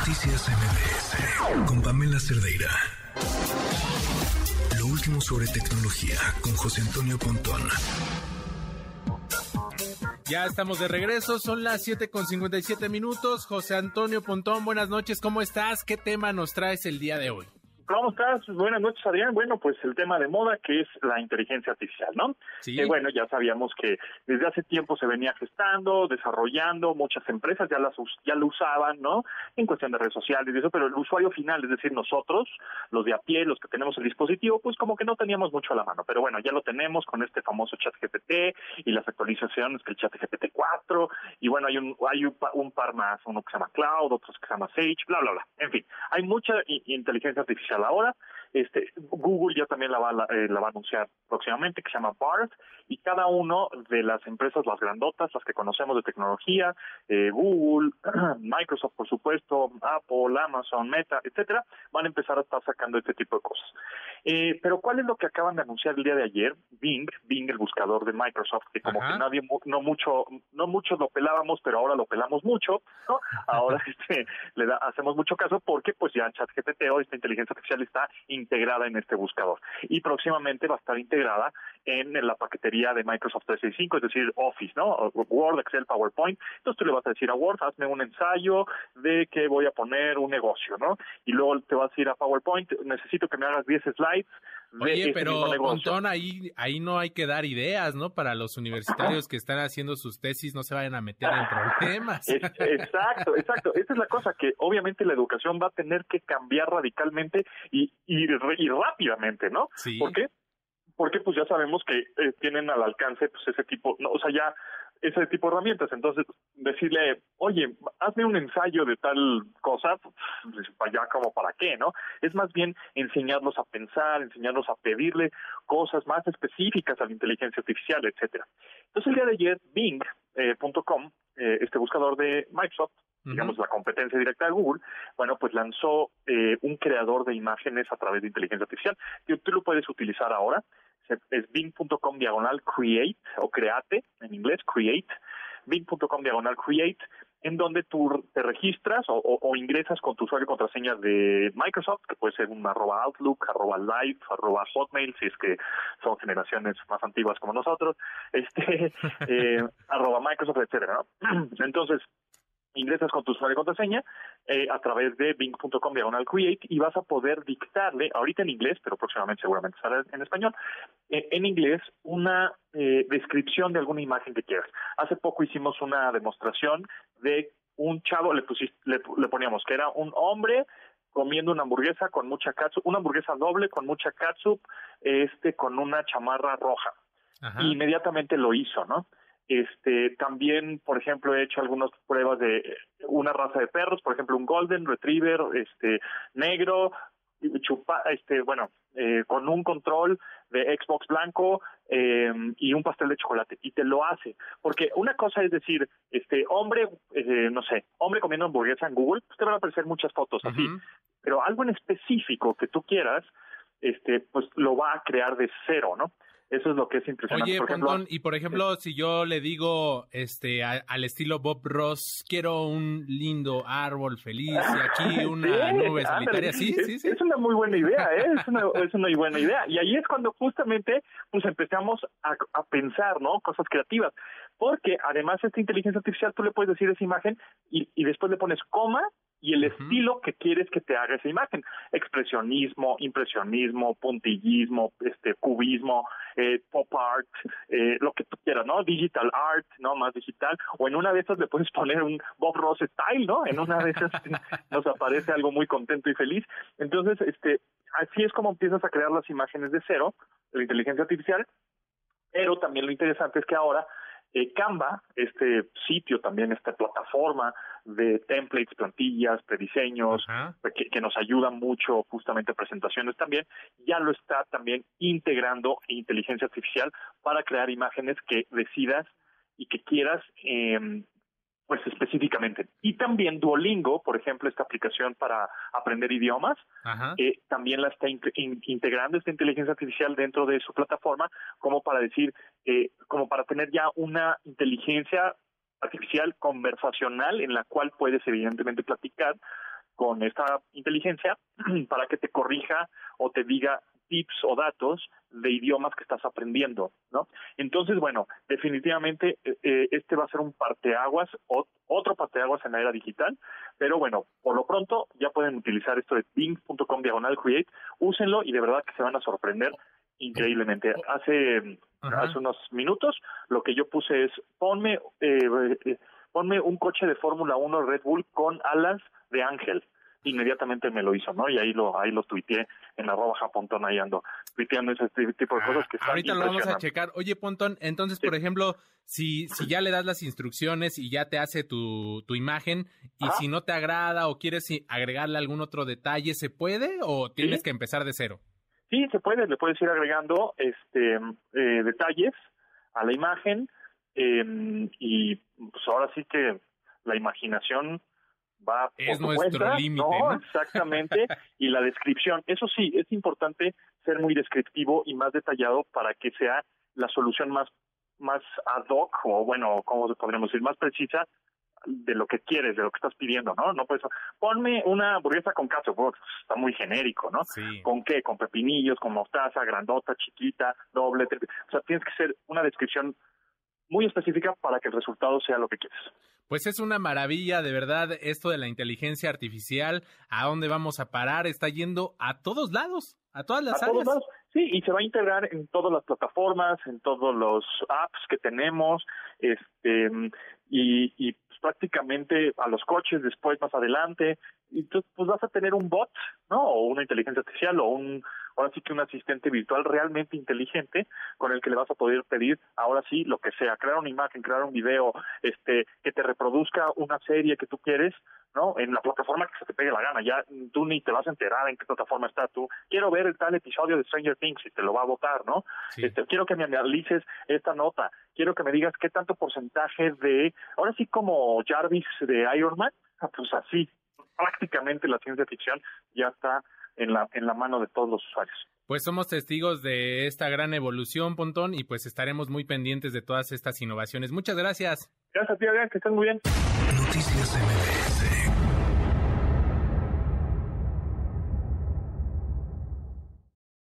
Noticias MBS con Pamela Cerdeira. Lo último sobre tecnología con José Antonio Pontón. Ya estamos de regreso, son las 7 con 57 minutos. José Antonio Pontón, buenas noches, ¿cómo estás? ¿Qué tema nos traes el día de hoy? ¿Cómo estás? Buenas noches, Adrián. Bueno, pues el tema de moda que es la inteligencia artificial, ¿no? Sí. Que bueno, ya sabíamos que desde hace tiempo se venía gestando, desarrollando, muchas empresas ya las ya lo usaban, ¿no? En cuestión de redes sociales y eso, pero el usuario final, es decir, nosotros, los de a pie, los que tenemos el dispositivo, pues como que no teníamos mucho a la mano, pero bueno, ya lo tenemos con este famoso chat GPT y las actualizaciones que el chat GPT 4 y bueno, hay un hay un, un par más, uno que se llama Cloud, otros que se llama Sage, bla bla bla. En fin, hay mucha inteligencia artificial ahora. Este Google ya también la va, a la, eh, la va a anunciar próximamente, que se llama BART, y cada uno de las empresas, las grandotas, las que conocemos de tecnología, eh, Google, Microsoft, por supuesto, Apple, Amazon, Meta, etcétera, van a empezar a estar sacando este tipo de cosas. Eh, pero ¿cuál es lo que acaban de anunciar el día de ayer? Bing, Bing, el buscador de Microsoft, que como Ajá. que nadie, no mucho, no muchos lo pelábamos, pero ahora lo pelamos mucho, ¿no? Ahora este, le da, hacemos mucho caso porque pues ya ChatGPT o esta inteligencia artificial está integrada en este buscador. Y próximamente va a estar integrada en la paquetería de Microsoft 365, es decir, Office, ¿no? Word, Excel, PowerPoint. Entonces tú le vas a decir a Word, hazme un ensayo de que voy a poner un negocio, ¿no? Y luego te vas a ir a PowerPoint, necesito que me hagas 10 slides de Oye, ese pero. Pontón, ahí, ahí no hay que dar ideas, ¿no? Para los universitarios que están haciendo sus tesis no se vayan a meter en problemas. Es- exacto, exacto. Esa es la cosa que obviamente la educación va a tener que cambiar radicalmente y, y, y rápidamente, ¿no? Sí. ¿Por qué? Porque pues ya sabemos que eh, tienen al alcance pues ese tipo, no, o sea, ya ese tipo de herramientas. Entonces, decirle, oye, hazme un ensayo de tal cosa, pues, ya como para qué, ¿no? Es más bien enseñarlos a pensar, enseñarlos a pedirle cosas más específicas a la inteligencia artificial, etcétera. Entonces, el día de ayer, Bing.com, eh, este buscador de Microsoft, digamos la competencia directa de Google, bueno, pues lanzó eh, un creador de imágenes a través de inteligencia artificial. que tú lo puedes utilizar ahora. Es bing.com diagonal create o create en inglés, create. bing.com diagonal create en donde tú te registras o ingresas con tu usuario y contraseña de Microsoft, que puede ser un arroba Outlook, arroba Live, arroba Hotmail, si es que son generaciones más antiguas como nosotros, este, eh, arroba Microsoft, etcétera, ¿no? Entonces, ingresas con tu usuario y contraseña eh, a través de bing.com diagonal create y vas a poder dictarle, ahorita en inglés, pero próximamente seguramente estará en español, eh, en inglés una eh, descripción de alguna imagen que quieras. Hace poco hicimos una demostración de un chavo, le, pusis- le, le poníamos que era un hombre comiendo una hamburguesa con mucha catsup, una hamburguesa doble con mucha catsup, este con una chamarra roja Ajá. y inmediatamente lo hizo, ¿no? Este, también, por ejemplo, he hecho algunas pruebas de una raza de perros, por ejemplo, un golden retriever, este, negro, chupa, este, bueno, eh, con un control de Xbox blanco eh, y un pastel de chocolate y te lo hace, porque una cosa es decir, este, hombre, eh, no sé, hombre comiendo hamburguesa en Google, pues te van a aparecer muchas fotos así, pero algo en específico que tú quieras, este, pues lo va a crear de cero, ¿no? Eso es lo que es impresionante. Oye, por ejemplo, Pontón, y por ejemplo, si yo le digo este a- al estilo Bob Ross, quiero un lindo árbol feliz y aquí una Sí, nube solitaria, sí, es, sí, sí. Es una muy buena idea, ¿eh? Es una, es una muy buena idea. Y ahí es cuando justamente pues empezamos a, a pensar, ¿no? Cosas creativas. Porque además esta inteligencia artificial tú le puedes decir esa imagen y, y después le pones coma y el estilo que quieres que te haga esa imagen. Expresionismo, impresionismo, puntillismo, este cubismo, eh, pop art, eh, lo que tú quieras, ¿no? Digital art, ¿no? Más digital. O en una de esas le puedes poner un Bob Ross style, ¿no? En una de esas nos aparece algo muy contento y feliz. Entonces, este, así es como empiezas a crear las imágenes de cero, la inteligencia artificial, pero también lo interesante es que ahora eh, Canva, este sitio también, esta plataforma de templates, plantillas, prediseños, Ajá. que, que nos ayuda mucho justamente a presentaciones también, ya lo está también integrando inteligencia artificial para crear imágenes que decidas y que quieras eh, pues específicamente. Y también Duolingo, por ejemplo, esta aplicación para aprender idiomas, eh, también la está in- in- integrando esta inteligencia artificial dentro de su plataforma como para decir, eh, como para tener ya una inteligencia artificial conversacional en la cual puedes evidentemente platicar con esta inteligencia para que te corrija o te diga tips o datos de idiomas que estás aprendiendo, ¿no? Entonces, bueno, definitivamente eh, eh, este va a ser un parteaguas, otro parteaguas en la era digital, pero bueno, por lo pronto ya pueden utilizar esto de bing.com diagonal create, úsenlo y de verdad que se van a sorprender increíblemente. Hace, hace unos minutos lo que yo puse es ponme eh, eh ponme un coche de Fórmula 1 Red Bull con alas de ángel inmediatamente me lo hizo, ¿no? Y ahí lo ahí lo tuiteé en arroba japontón, ahí ando tuiteando ese tipo de cosas que están Ahorita lo vamos a checar. Oye, Pontón, entonces, por ejemplo, si, si ya le das las instrucciones y ya te hace tu, tu imagen, y si no te agrada o quieres agregarle algún otro detalle, ¿se puede o tienes que empezar de cero? Sí, se puede, le puedes ir agregando este eh, detalles a la imagen eh, y pues ahora sí que la imaginación va es por nuestro límite, ¿no? Exactamente, y la descripción, eso sí, es importante ser muy descriptivo y más detallado para que sea la solución más más ad hoc o bueno, como podríamos decir, más precisa de lo que quieres, de lo que estás pidiendo, ¿no? No puedes, ponme una hamburguesa con pues, está muy genérico, ¿no? Sí. ¿Con qué? Con pepinillos, con mostaza, grandota, chiquita, doble, o sea, tienes que ser una descripción muy específica para que el resultado sea lo que quieres. Pues es una maravilla, de verdad, esto de la inteligencia artificial, a dónde vamos a parar, está yendo a todos lados, a todas las a áreas. Todos lados. Sí, y se va a integrar en todas las plataformas, en todos los apps que tenemos, este, y, y pues, prácticamente a los coches después, más adelante, y entonces pues vas a tener un bot, ¿no? O una inteligencia artificial o un ahora sí que un asistente virtual realmente inteligente con el que le vas a poder pedir ahora sí lo que sea, crear una imagen, crear un video, este, que te reproduzca una serie que tú quieres, ¿no? En la plataforma que se te pegue la gana, ya tú ni te vas a enterar en qué plataforma está tú. Quiero ver el tal episodio de Stranger Things y te lo va a votar, ¿no? Este, quiero que me analices esta nota, quiero que me digas qué tanto porcentaje de, ahora sí como Jarvis de Iron Man, ah, pues así, prácticamente la ciencia ficción ya está en la, en la mano de todos los usuarios. Pues somos testigos de esta gran evolución, Pontón, y pues estaremos muy pendientes de todas estas innovaciones. Muchas gracias. Gracias a ti, Adrián, que estén muy bien. Noticias MBS